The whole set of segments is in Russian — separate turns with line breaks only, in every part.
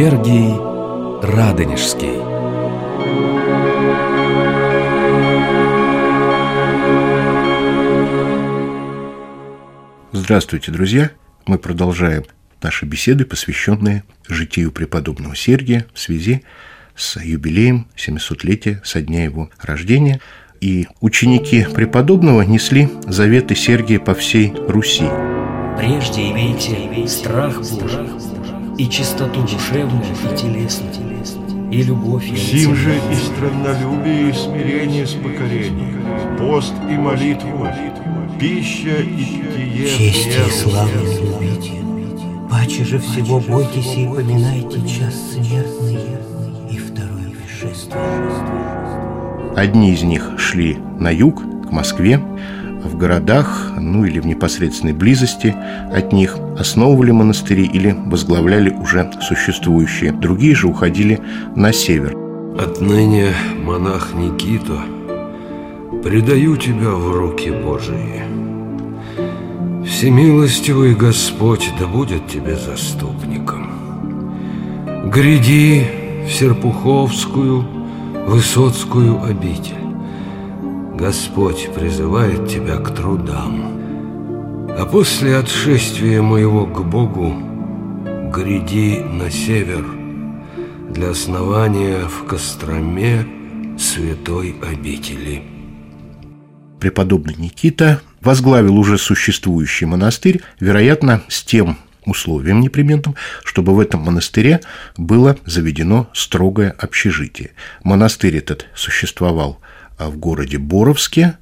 Сергий Радонежский
Здравствуйте, друзья! Мы продолжаем наши беседы, посвященные житию преподобного Сергия в связи с юбилеем 700-летия со дня его рождения. И ученики преподобного несли заветы Сергия по всей Руси.
Прежде имейте страх Божий и чистоту душевную и телесную, и любовь и
Сим же и страннолюбие, и смирение с покорением, пост и молитву, пища и питье.
Честь и
веру.
славу любите, паче же всего бойтесь и поминайте час смертный и второе пришествие.
Одни из них шли на юг, к Москве, городах, ну или в непосредственной близости от них основывали монастыри или возглавляли уже существующие. Другие же уходили на север.
Отныне, монах Никита, предаю тебя в руки Божии. Всемилостивый Господь да будет тебе заступником. Гряди в Серпуховскую, Высоцкую обитель. Господь призывает тебя к трудам. А после отшествия моего к Богу гряди на север для основания в Костроме святой обители.
Преподобный Никита возглавил уже существующий монастырь, вероятно, с тем условием непременным, чтобы в этом монастыре было заведено строгое общежитие. Монастырь этот существовал в городе Боровске,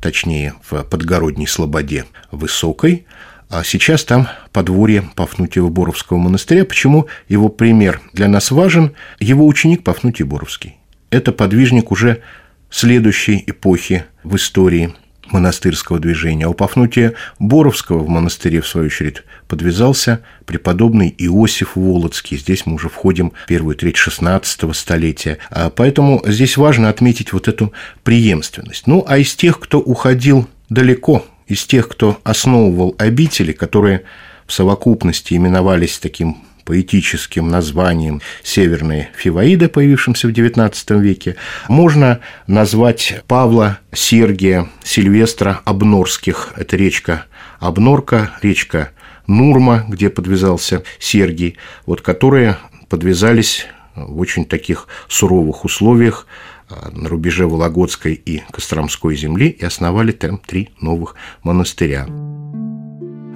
точнее, в подгородней Слободе Высокой, а сейчас там подворье Пафнутьева-Боровского монастыря. Почему его пример для нас важен? Его ученик Пафнутий Боровский. Это подвижник уже следующей эпохи в истории монастырского движения. А у Пафнутия Боровского в монастыре, в свою очередь, подвязался преподобный Иосиф Волоцкий. Здесь мы уже входим в первую треть XVI столетия. А Поэтому здесь важно отметить вот эту преемственность. Ну, а из тех, кто уходил далеко, из тех, кто основывал обители, которые в совокупности именовались таким поэтическим названием «Северные Фиваиды», появившимся в XIX веке, можно назвать Павла Сергия Сильвестра Обнорских. Это речка Обнорка, речка Нурма, где подвязался Сергий, вот, которые подвязались в очень таких суровых условиях а, на рубеже Вологодской и Костромской земли и основали там три новых монастыря.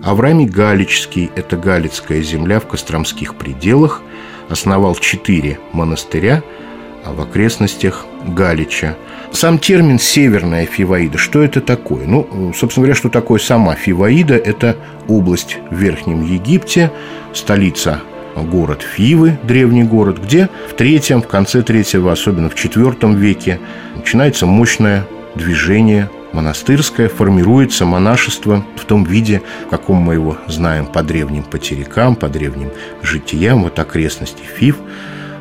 Авраамий Галичский – это Галицкая земля в Костромских пределах, основал четыре монастыря а в окрестностях Галича. Сам термин «северная Фиваида» – что это такое? Ну, собственно говоря, что такое сама Фиваида – это область в Верхнем Египте, столица город Фивы, древний город, где в третьем, в конце третьего, особенно в четвертом веке начинается мощное движение монастырское, формируется монашество в том виде, в каком мы его знаем по древним потерякам, по древним житиям, вот окрестности Фив.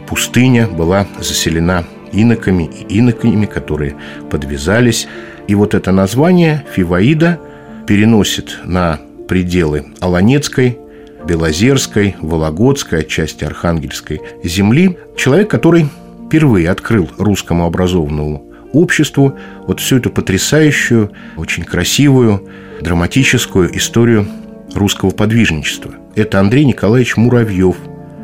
Пустыня была заселена иноками и иноками, которые подвязались. И вот это название Фиваида переносит на пределы Аланецкой, Белозерской, Вологодской, отчасти Архангельской земли человек, который впервые открыл русскому образованному обществу вот всю эту потрясающую, очень красивую, драматическую историю русского подвижничества. Это Андрей Николаевич Муравьев,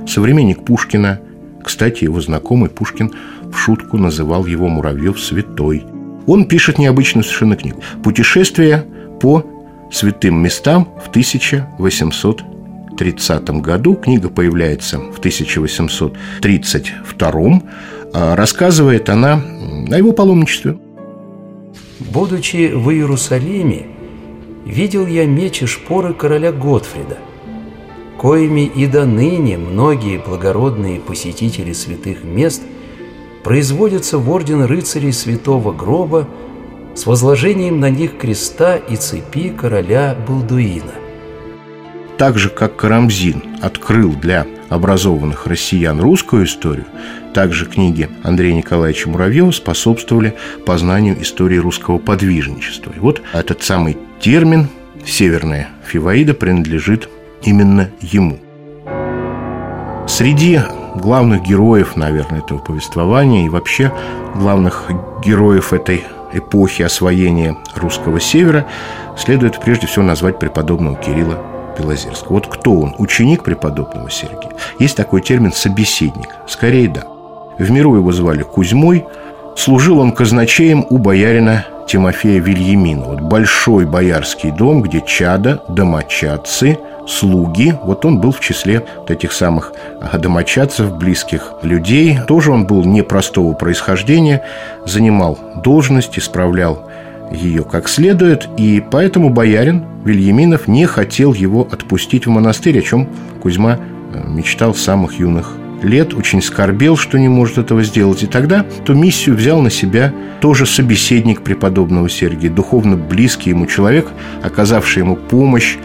современник Пушкина. Кстати, его знакомый Пушкин в шутку называл его Муравьев святой. Он пишет необычную совершенно книгу «Путешествие по святым местам в 1830 году». Книга появляется в 1832 а Рассказывает она о его паломничестве.
Будучи в Иерусалиме, видел я меч и шпоры короля Готфрида, коими и до ныне многие благородные посетители святых мест производятся в орден рыцарей святого гроба с возложением на них креста и цепи короля Балдуина.
Так же, как Карамзин открыл для образованных россиян русскую историю, также книги Андрея Николаевича Муравьева способствовали познанию истории русского подвижничества. И вот этот самый термин «северная фиваида» принадлежит именно ему. Среди главных героев, наверное, этого повествования и вообще главных героев этой эпохи освоения русского севера следует прежде всего назвать преподобного Кирилла Белозерского. Вот кто он? Ученик преподобного Сергия. Есть такой термин «собеседник». Скорее, да. В миру его звали Кузьмой. Служил он казначеем у боярина Тимофея Вильямина. Вот большой боярский дом, где чада, домочадцы, слуги. Вот он был в числе вот этих самых домочадцев, близких людей. Тоже он был непростого происхождения, занимал должность, исправлял ее как следует, и поэтому боярин Вильяминов не хотел его отпустить в монастырь, о чем Кузьма э, мечтал с самых юных лет, очень скорбел, что не может этого сделать. И тогда ту миссию взял на себя тоже собеседник преподобного Сергия, духовно близкий ему человек, оказавший ему помощь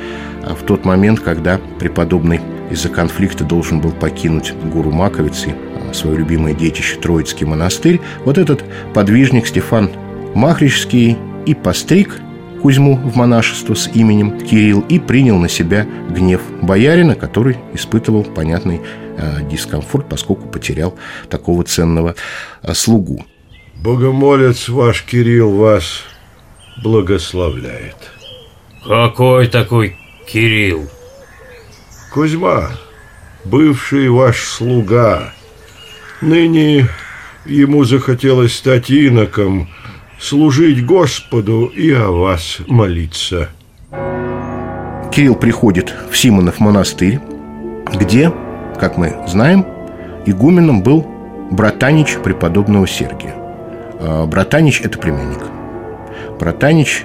а, в тот момент, когда преподобный из-за конфликта должен был покинуть Гуру Маковицы, а, свое любимое детище Троицкий монастырь. Вот этот подвижник Стефан Махричский и постриг Кузьму в монашество с именем Кирилл и принял на себя гнев боярина, который испытывал понятный э, дискомфорт, поскольку потерял такого ценного э, слугу.
Богомолец ваш Кирилл вас благословляет.
Какой такой Кирилл?
Кузьма, бывший ваш слуга, ныне ему захотелось стать иноком – служить Господу и о вас молиться.
Кирилл приходит в Симонов монастырь, где, как мы знаем, игуменом был братанич преподобного Сергия. А, братанич – это племянник. Братанич,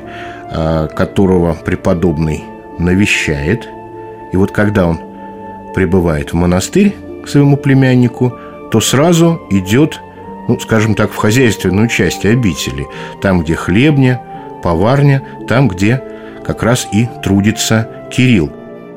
а, которого преподобный навещает, и вот когда он прибывает в монастырь к своему племяннику, то сразу идет ну, скажем так, в хозяйственную часть обители, там, где хлебня, поварня, там, где как раз и трудится Кирилл.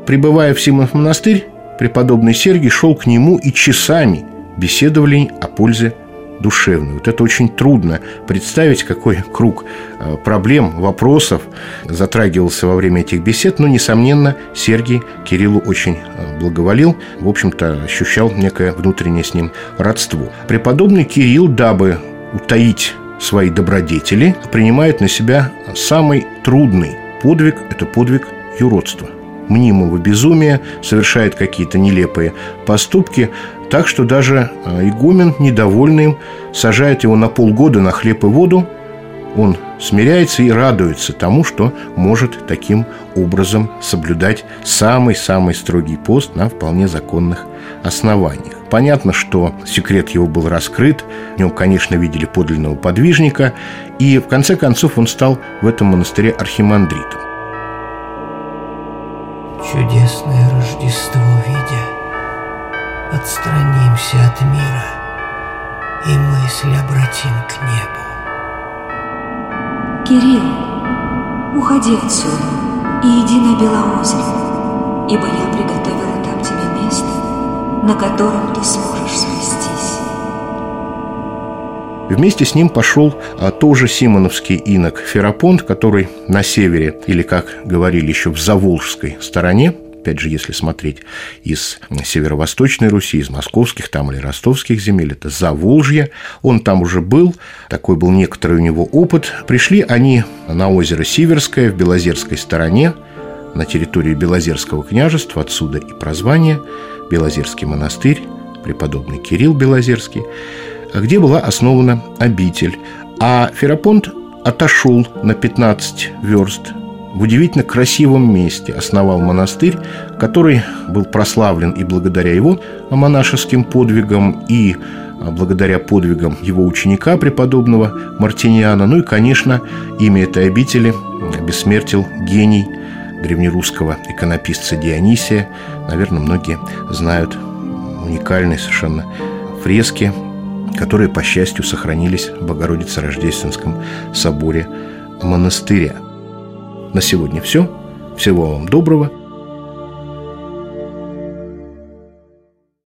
Прибывая в Симонов монастырь, преподобный Сергий шел к нему и часами беседовали о пользе душевную. Вот это очень трудно представить, какой круг э, проблем, вопросов затрагивался во время этих бесед, но, несомненно, Сергий Кириллу очень э, благоволил, в общем-то, ощущал некое внутреннее с ним родство. Преподобный Кирилл, дабы утаить свои добродетели, принимает на себя самый трудный подвиг – это подвиг юродства мнимого безумия, совершает какие-то нелепые поступки, так что даже э, игумен, недовольный им, сажает его на полгода на хлеб и воду. Он смиряется и радуется тому, что может таким образом соблюдать самый-самый строгий пост на вполне законных основаниях. Понятно, что секрет его был раскрыт, в нем, конечно, видели подлинного подвижника, и в конце концов он стал в этом монастыре архимандритом.
Чудесное Рождество видя, Отстранимся от мира и мысль обратим к небу.
Кирилл, уходи отсюда и иди на Белоозеро, ибо я приготовила там тебе место, на котором ты сможешь спастись.
Вместе с ним пошел а, тоже симоновский инок Ферапонт, который на севере, или, как говорили еще в Заволжской стороне, опять же, если смотреть из северо-восточной Руси, из московских там или ростовских земель, это Заволжье, он там уже был, такой был некоторый у него опыт. Пришли они на озеро Сиверское в Белозерской стороне, на территории Белозерского княжества, отсюда и прозвание Белозерский монастырь, преподобный Кирилл Белозерский, где была основана обитель. А Ферапонт отошел на 15 верст в удивительно красивом месте основал монастырь, который был прославлен и благодаря его монашеским подвигам, и а, благодаря подвигам его ученика, преподобного Мартиниана. Ну и, конечно, имя этой обители бессмертил гений древнерусского иконописца Дионисия. Наверное, многие знают уникальные совершенно фрески, которые, по счастью, сохранились в Богородице-Рождественском соборе монастыря. На сегодня все. Всего вам доброго.